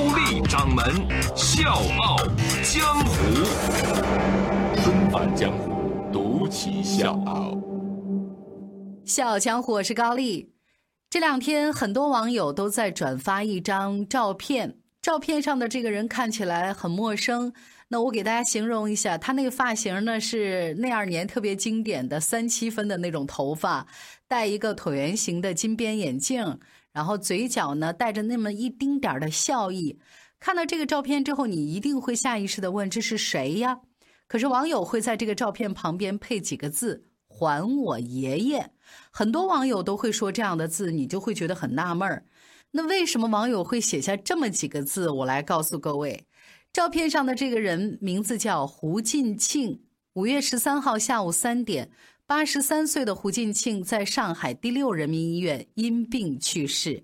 高丽掌门笑傲江湖，重返江湖，独骑笑傲。笑傲江湖，我是高丽。这两天，很多网友都在转发一张照片，照片上的这个人看起来很陌生。那我给大家形容一下，他那个发型呢是那二年特别经典的三七分的那种头发，戴一个椭圆形的金边眼镜，然后嘴角呢带着那么一丁点儿的笑意。看到这个照片之后，你一定会下意识的问这是谁呀？可是网友会在这个照片旁边配几个字：“还我爷爷。”很多网友都会说这样的字，你就会觉得很纳闷儿。那为什么网友会写下这么几个字？我来告诉各位。照片上的这个人名字叫胡进庆。五月十三号下午三点，八十三岁的胡进庆在上海第六人民医院因病去世。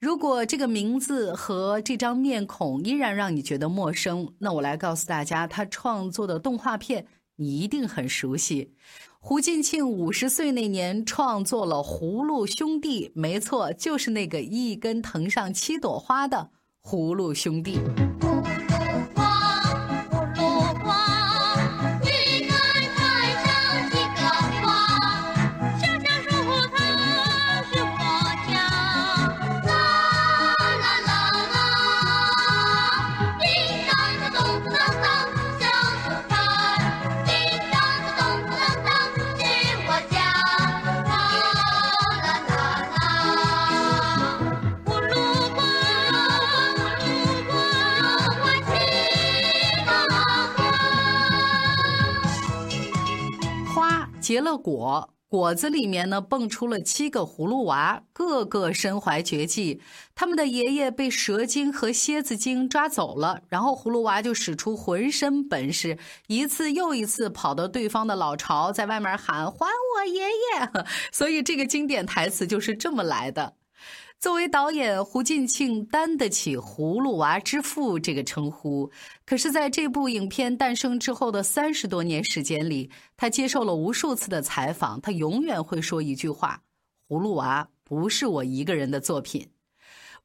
如果这个名字和这张面孔依然让你觉得陌生，那我来告诉大家，他创作的动画片你一定很熟悉。胡进庆五十岁那年创作了《葫芦兄弟》，没错，就是那个一根藤上七朵花的葫芦兄弟。结了果，果子里面呢蹦出了七个葫芦娃，个个身怀绝技。他们的爷爷被蛇精和蝎子精抓走了，然后葫芦娃就使出浑身本事，一次又一次跑到对方的老巢，在外面喊“还我爷爷”。所以这个经典台词就是这么来的。作为导演，胡进庆担得起“葫芦娃之父”这个称呼。可是，在这部影片诞生之后的三十多年时间里，他接受了无数次的采访，他永远会说一句话：“葫芦娃不是我一个人的作品。”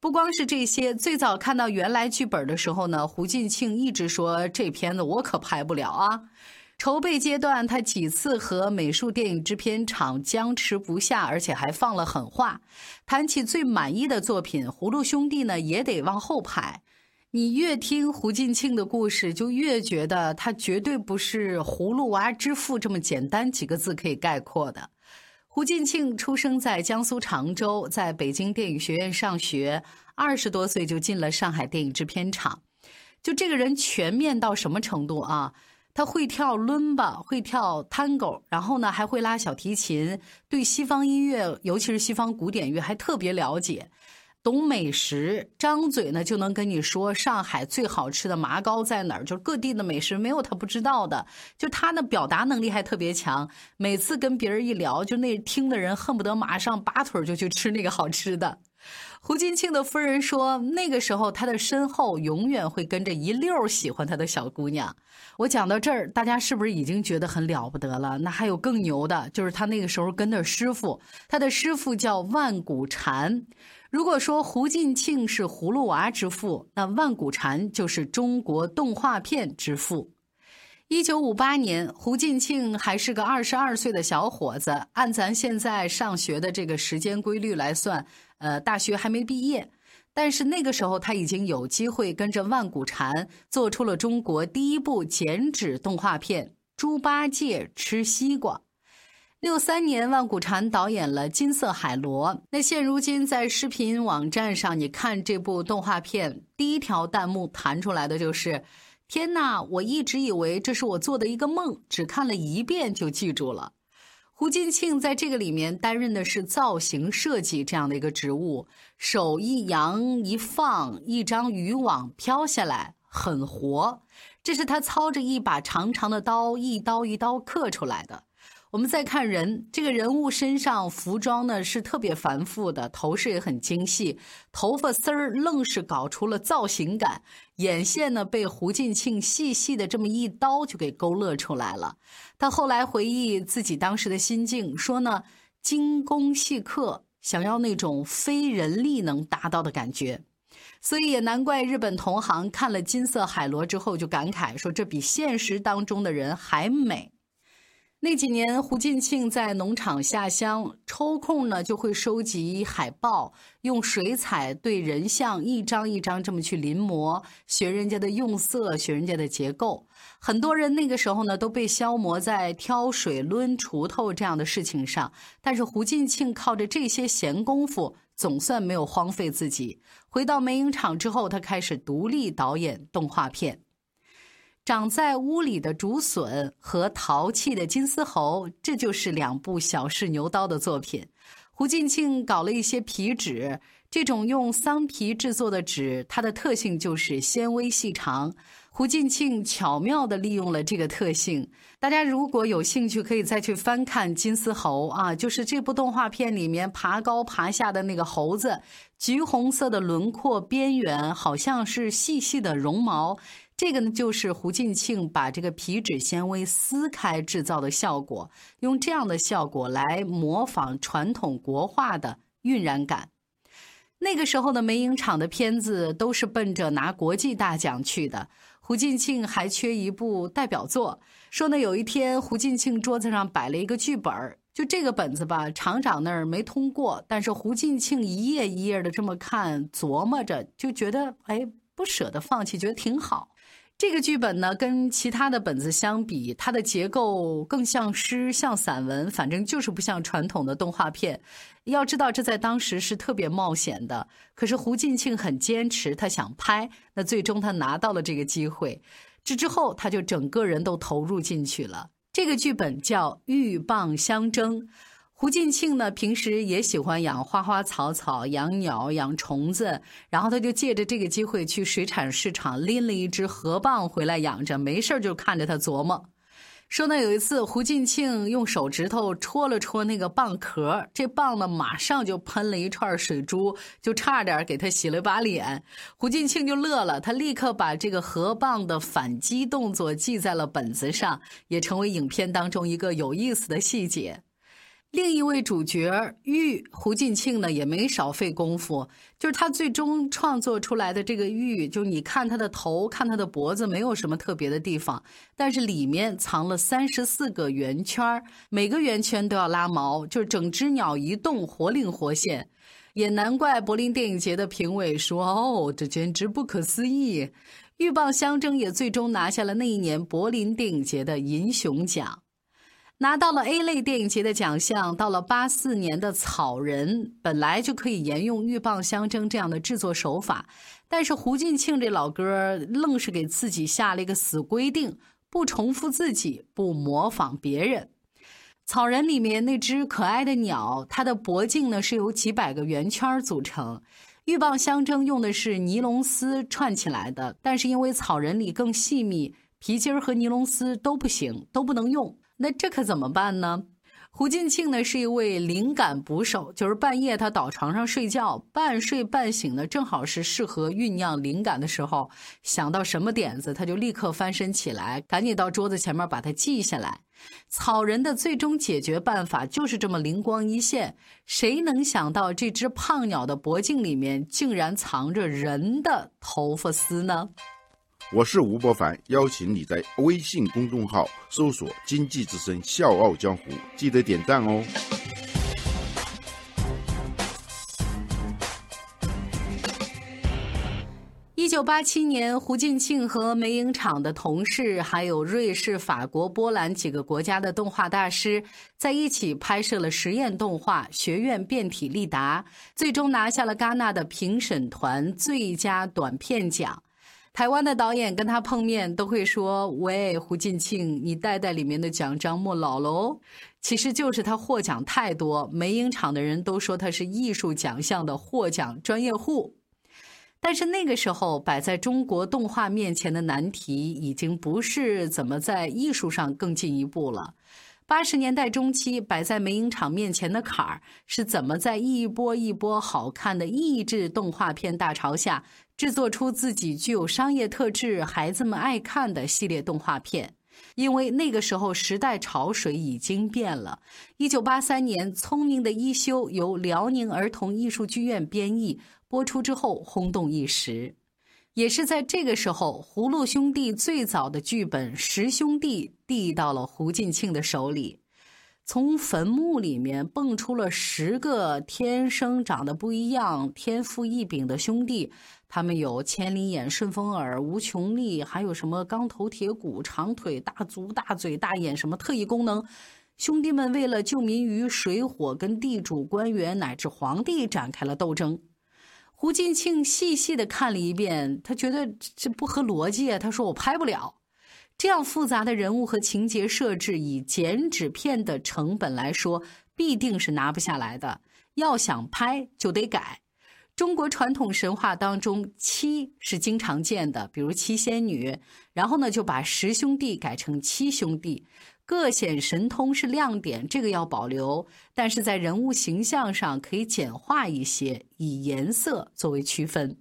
不光是这些，最早看到原来剧本的时候呢，胡进庆一直说：“这片子我可拍不了啊。”筹备阶段，他几次和美术电影制片厂僵持不下，而且还放了狠话。谈起最满意的作品《葫芦兄弟》呢，也得往后排。你越听胡进庆的故事，就越觉得他绝对不是“葫芦娃之父”这么简单几个字可以概括的。胡进庆出生在江苏常州，在北京电影学院上学，二十多岁就进了上海电影制片厂。就这个人全面到什么程度啊？他会跳伦巴，会跳 tango，然后呢还会拉小提琴，对西方音乐，尤其是西方古典乐还特别了解，懂美食，张嘴呢就能跟你说上海最好吃的麻糕在哪儿，就是各地的美食没有他不知道的。就他的表达能力还特别强，每次跟别人一聊，就那听的人恨不得马上拔腿就去吃那个好吃的。胡金庆的夫人说：“那个时候，他的身后永远会跟着一溜喜欢他的小姑娘。”我讲到这儿，大家是不是已经觉得很了不得了？那还有更牛的，就是他那个时候跟的师傅，他的师傅叫万古禅。如果说胡进庆是葫芦娃之父，那万古禅就是中国动画片之父。一九五八年，胡进庆还是个二十二岁的小伙子，按咱现在上学的这个时间规律来算。呃，大学还没毕业，但是那个时候他已经有机会跟着万古禅做出了中国第一部剪纸动画片《猪八戒吃西瓜》。六三年，万古禅导演了《金色海螺》。那现如今在视频网站上，你看这部动画片，第一条弹幕弹出来的就是：“天哪！我一直以为这是我做的一个梦，只看了一遍就记住了。”胡金庆在这个里面担任的是造型设计这样的一个职务，手一扬一放，一张渔网飘下来，很活。这是他操着一把长长的刀，一刀一刀刻出来的。我们再看人，这个人物身上服装呢是特别繁复的，头饰也很精细，头发丝儿愣是搞出了造型感，眼线呢被胡进庆细细的这么一刀就给勾勒出来了。他后来回忆自己当时的心境，说呢精工细刻，想要那种非人力能达到的感觉，所以也难怪日本同行看了金色海螺之后就感慨说，这比现实当中的人还美。那几年，胡进庆在农场下乡，抽空呢就会收集海报，用水彩对人像一张一张这么去临摹，学人家的用色，学人家的结构。很多人那个时候呢都被消磨在挑水、抡锄头这样的事情上，但是胡进庆靠着这些闲工夫，总算没有荒废自己。回到梅影厂之后，他开始独立导演动画片。长在屋里的竹笋和淘气的金丝猴，这就是两部小试牛刀的作品。胡进庆搞了一些皮纸，这种用桑皮制作的纸，它的特性就是纤维细长。胡进庆巧妙地利用了这个特性。大家如果有兴趣，可以再去翻看金丝猴啊，就是这部动画片里面爬高爬下的那个猴子，橘红色的轮廓边缘，好像是细细的绒毛。这个呢，就是胡进庆把这个皮纸纤维撕开制造的效果，用这样的效果来模仿传统国画的晕染感。那个时候的梅影厂的片子都是奔着拿国际大奖去的，胡进庆还缺一部代表作。说呢，有一天胡进庆桌子上摆了一个剧本就这个本子吧，厂长那儿没通过，但是胡进庆一页一页的这么看琢磨着，就觉得哎，不舍得放弃，觉得挺好。这个剧本呢，跟其他的本子相比，它的结构更像诗，像散文，反正就是不像传统的动画片。要知道，这在当时是特别冒险的。可是胡进庆很坚持，他想拍，那最终他拿到了这个机会。这之后，他就整个人都投入进去了。这个剧本叫《鹬蚌相争》。胡进庆呢，平时也喜欢养花花草草、养鸟、养虫子，然后他就借着这个机会去水产市场拎了一只河蚌回来养着，没事就看着他琢磨。说呢，有一次胡进庆用手指头戳了戳那个蚌壳，这蚌呢马上就喷了一串水珠，就差点给他洗了把脸。胡进庆就乐了，他立刻把这个河蚌的反击动作记在了本子上，也成为影片当中一个有意思的细节。另一位主角玉胡进庆呢，也没少费功夫。就是他最终创作出来的这个玉，就你看他的头，看他的脖子，没有什么特别的地方，但是里面藏了三十四个圆圈每个圆圈都要拉毛，就是整只鸟一动，活灵活现。也难怪柏林电影节的评委说：“哦，这简直不可思议。”鹬蚌相争也最终拿下了那一年柏林电影节的银熊奖。拿到了 A 类电影节的奖项，到了八四年的《草人》，本来就可以沿用鹬蚌相争这样的制作手法，但是胡进庆这老哥愣是给自己下了一个死规定：不重复自己，不模仿别人。《草人》里面那只可爱的鸟，它的脖颈呢是由几百个圆圈组成，鹬蚌相争用的是尼龙丝串起来的，但是因为《草人》里更细密，皮筋儿和尼龙丝都不行，都不能用。那这可怎么办呢？胡进庆呢是一位灵感捕手，就是半夜他倒床上睡觉，半睡半醒的，正好是适合酝酿灵感的时候。想到什么点子，他就立刻翻身起来，赶紧到桌子前面把它记下来。草人的最终解决办法就是这么灵光一现。谁能想到这只胖鸟的脖颈里面竟然藏着人的头发丝呢？我是吴伯凡，邀请你在微信公众号搜索“经济之声笑傲江湖”，记得点赞哦。一九八七年，胡进庆和梅影厂的同事，还有瑞士、法国、波兰几个国家的动画大师，在一起拍摄了实验动画《学院变体利达》，最终拿下了戛纳的评审团最佳短片奖。台湾的导演跟他碰面都会说：“喂，胡进庆，你带带里面的奖章莫老喽。”其实就是他获奖太多，梅影厂的人都说他是艺术奖项的获奖专业户。但是那个时候摆在中国动画面前的难题，已经不是怎么在艺术上更进一步了。八十年代中期摆在美影厂面前的坎儿，是怎么在一波一波好看的益智动画片大潮下，制作出自己具有商业特质、孩子们爱看的系列动画片。因为那个时候时代潮水已经变了。一九八三年，《聪明的一休》由辽宁儿童艺术剧院编译播出之后，轰动一时。也是在这个时候，葫芦兄弟最早的剧本《十兄弟》递到了胡进庆的手里。从坟墓里面蹦出了十个天生长得不一样、天赋异禀的兄弟，他们有千里眼、顺风耳、无穷力，还有什么钢头铁骨、长腿、大足、大嘴、大眼，什么特异功能。兄弟们为了救民于水火，跟地主、官员乃至皇帝展开了斗争。胡进庆细细的看了一遍，他觉得这不合逻辑啊！他说：“我拍不了这样复杂的人物和情节设置，以剪纸片的成本来说，必定是拿不下来的。要想拍，就得改。中国传统神话当中，七是经常见的，比如七仙女，然后呢就把十兄弟改成七兄弟。”各显神通是亮点，这个要保留，但是在人物形象上可以简化一些，以颜色作为区分。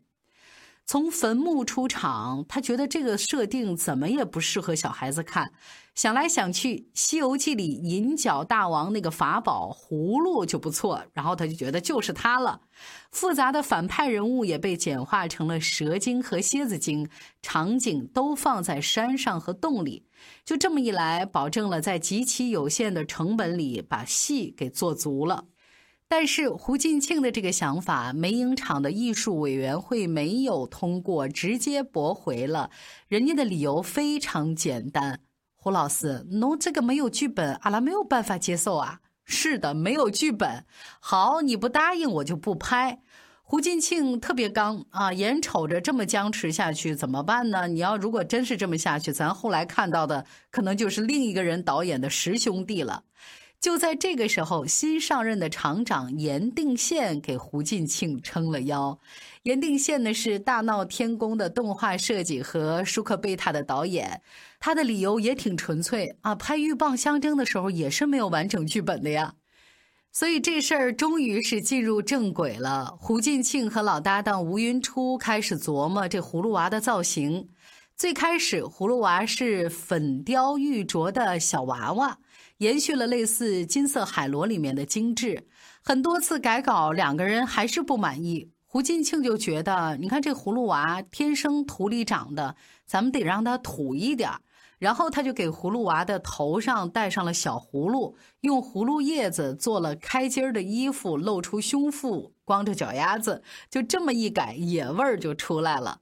从坟墓出场，他觉得这个设定怎么也不适合小孩子看。想来想去，《西游记》里银角大王那个法宝葫芦就不错，然后他就觉得就是它了。复杂的反派人物也被简化成了蛇精和蝎子精，场景都放在山上和洞里。就这么一来，保证了在极其有限的成本里把戏给做足了。但是胡进庆的这个想法，梅影厂的艺术委员会没有通过，直接驳回了。人家的理由非常简单：胡老师，侬这个没有剧本，阿拉没有办法接受啊。是的，没有剧本。好，你不答应，我就不拍。胡进庆特别刚啊，眼瞅着这么僵持下去，怎么办呢？你要如果真是这么下去，咱后来看到的可能就是另一个人导演的十兄弟了。就在这个时候，新上任的厂长严定宪给胡进庆撑了腰。严定宪呢是《大闹天宫》的动画设计和《舒克贝塔》的导演，他的理由也挺纯粹啊，拍《鹬蚌相争》的时候也是没有完整剧本的呀。所以这事儿终于是进入正轨了。胡进庆和老搭档吴云初开始琢磨这葫芦娃的造型。最开始，葫芦娃是粉雕玉琢的小娃娃。延续了类似《金色海螺》里面的精致，很多次改稿，两个人还是不满意。胡金庆就觉得，你看这葫芦娃天生土里长的，咱们得让他土一点然后他就给葫芦娃的头上戴上了小葫芦，用葫芦叶子做了开襟的衣服，露出胸腹，光着脚丫子，就这么一改，野味儿就出来了。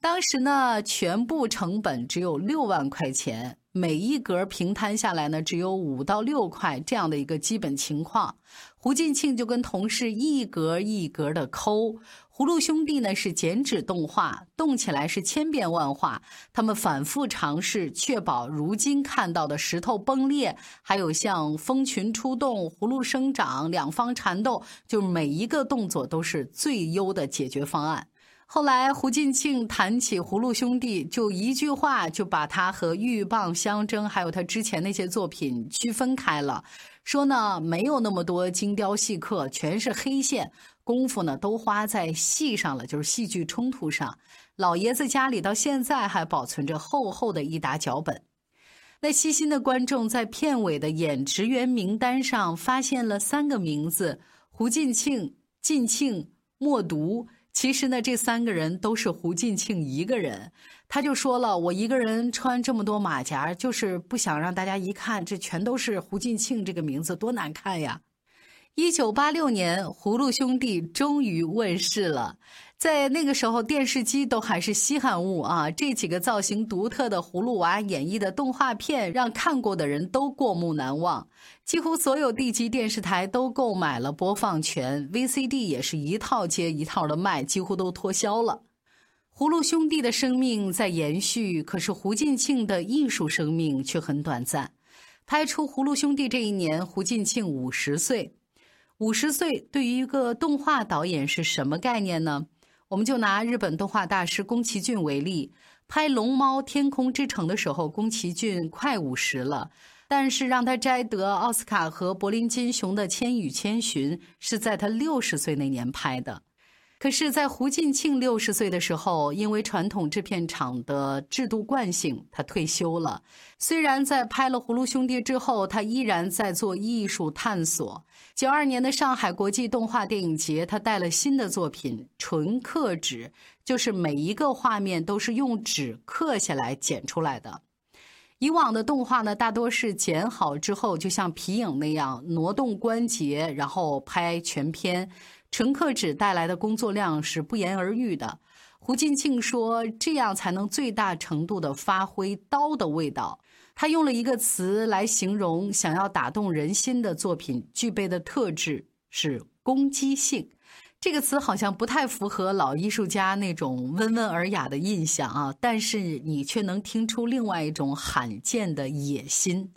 当时呢，全部成本只有六万块钱。每一格平摊下来呢，只有五到六块这样的一个基本情况。胡进庆就跟同事一格一格的抠。葫芦兄弟呢是剪纸动画，动起来是千变万化。他们反复尝试，确保如今看到的石头崩裂，还有像蜂群出动、葫芦生长、两方缠斗，就每一个动作都是最优的解决方案。后来，胡进庆谈起《葫芦兄弟》，就一句话就把他和《鹬蚌相争》还有他之前那些作品区分开了，说呢没有那么多精雕细刻，全是黑线功夫呢，都花在戏上了，就是戏剧冲突上。老爷子家里到现在还保存着厚厚的一沓脚本。那细心的观众在片尾的演职员名单上发现了三个名字：胡进庆、进庆、默读。其实呢，这三个人都是胡进庆一个人。他就说了：“我一个人穿这么多马甲，就是不想让大家一看这全都是胡进庆这个名字，多难看呀。”一九八六年，《葫芦兄弟》终于问世了。在那个时候，电视机都还是稀罕物啊！这几个造型独特的葫芦娃演绎的动画片，让看过的人都过目难忘。几乎所有地级电视台都购买了播放权，VCD 也是一套接一套的卖，几乎都脱销了。葫芦兄弟的生命在延续，可是胡进庆的艺术生命却很短暂。拍出《葫芦兄弟》这一年，胡进庆五十岁。五十岁对于一个动画导演是什么概念呢？我们就拿日本动画大师宫崎骏为例，拍《龙猫：天空之城》的时候，宫崎骏快五十了，但是让他摘得奥斯卡和柏林金熊的《千与千寻》是在他六十岁那年拍的。可是，在胡进庆六十岁的时候，因为传统制片厂的制度惯性，他退休了。虽然在拍了《葫芦兄弟》之后，他依然在做艺术探索。九二年的上海国际动画电影节，他带了新的作品《纯刻纸》，就是每一个画面都是用纸刻下来剪出来的。以往的动画呢，大多是剪好之后，就像皮影那样挪动关节，然后拍全片。纯刻纸带来的工作量是不言而喻的。胡金庆说：“这样才能最大程度地发挥刀的味道。”他用了一个词来形容想要打动人心的作品具备的特质是“攻击性”。这个词好像不太符合老艺术家那种温文尔雅的印象啊，但是你却能听出另外一种罕见的野心。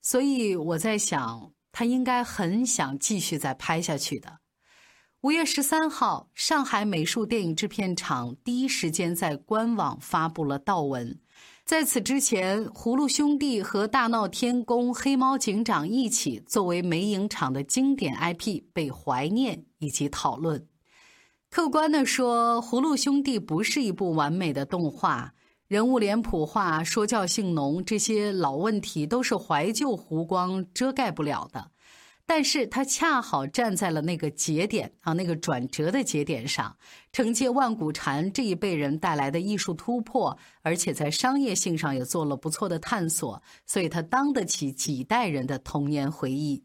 所以我在想，他应该很想继续再拍下去的。五月十三号，上海美术电影制片厂第一时间在官网发布了悼文。在此之前，葫芦兄弟和大闹天宫、黑猫警长一起作为美影厂的经典 IP 被怀念以及讨论。客观地说，葫芦兄弟不是一部完美的动画，人物脸谱化、说教性浓，这些老问题都是怀旧弧光遮盖不了的。但是他恰好站在了那个节点啊，那个转折的节点上，承接万古禅这一辈人带来的艺术突破，而且在商业性上也做了不错的探索，所以他当得起几代人的童年回忆。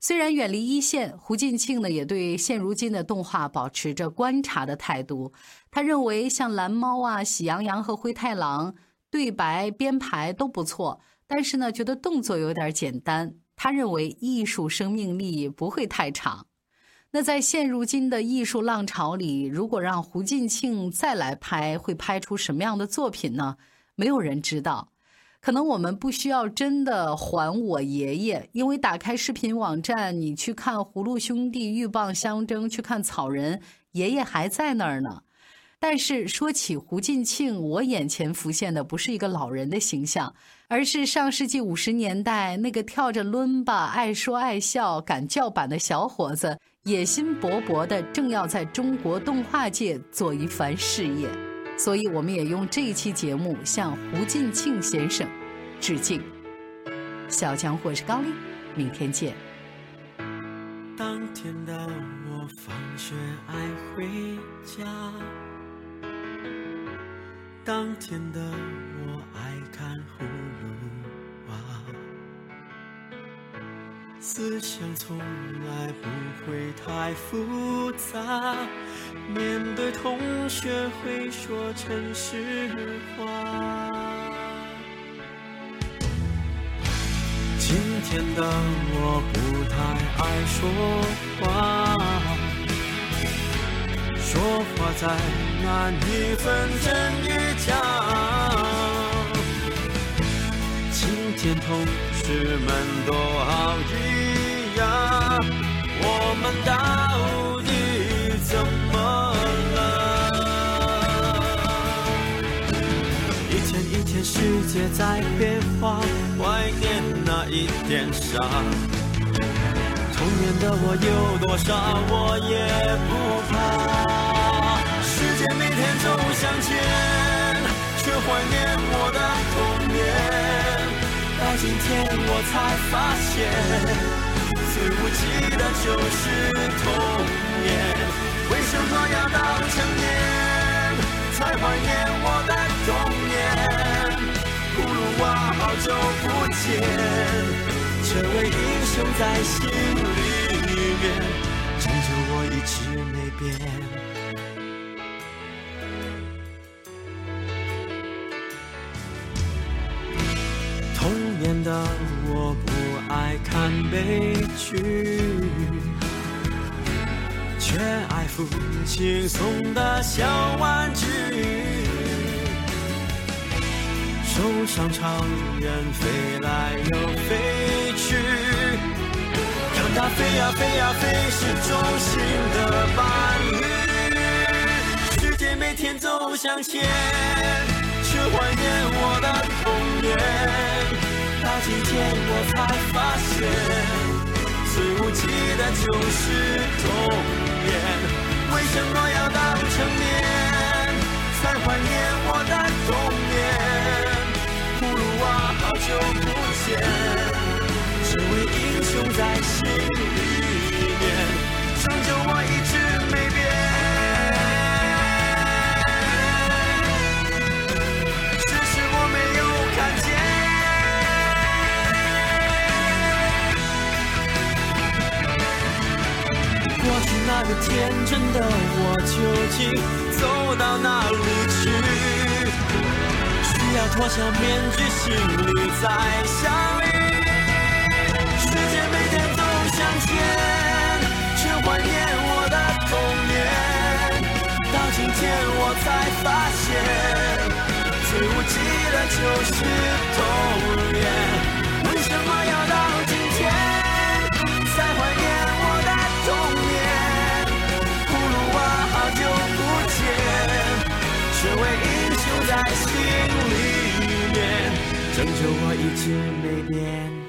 虽然远离一线，胡进庆呢也对现如今的动画保持着观察的态度。他认为像蓝猫啊、喜羊羊和灰太狼对白编排都不错，但是呢，觉得动作有点简单。他认为艺术生命力不会太长。那在现如今的艺术浪潮里，如果让胡进庆再来拍，会拍出什么样的作品呢？没有人知道。可能我们不需要真的还我爷爷，因为打开视频网站，你去看《葫芦兄弟》鹬蚌相争，去看草人，爷爷还在那儿呢。但是说起胡进庆，我眼前浮现的不是一个老人的形象，而是上世纪五十年代那个跳着伦巴、爱说爱笑、敢叫板的小伙子，野心勃勃的，正要在中国动画界做一番事业。所以，我们也用这一期节目向胡进庆先生致敬。小强，我是高丽，明天见。当天的我放学爱回家。当天的我爱看葫芦娃，思想从来不会太复杂，面对同学会说诚实话。今天的我不太爱说话。说话再难一分真与假，今天同事们都好一样，我们到底怎么了？一天一天世界在变化，怀念那一点傻。童年的我有多少，我也不怕。世界每天走向前，却怀念我的童年。到今天我才发现，最无忌的就是童年。为什么要到成年才怀念我的童年？葫芦娃，好久不见。这位英雄在心里面，终究我一直没变。童年的我不爱看悲剧，却爱父亲送的小玩具。手上常人飞来又飞。去，看它飞呀飞呀飞，是忠心的伴侣。每天走向前，却怀念我的童年。到今天我才发现，最无忌的就是童年。为什么要到成年才怀念我的童年？葫芦娃，好久不见，心里面，拯救我一直没变。只是我没有看见，过去那个天真的我究竟走到哪里去？需要脱下面具，心里再想向前，却怀念我的童年。到今天我才发现，最无忌的就是童年。为什么要到今天才怀念我的童年？葫芦娃，好久不见，这位英雄在心里面，拯救我一直没变。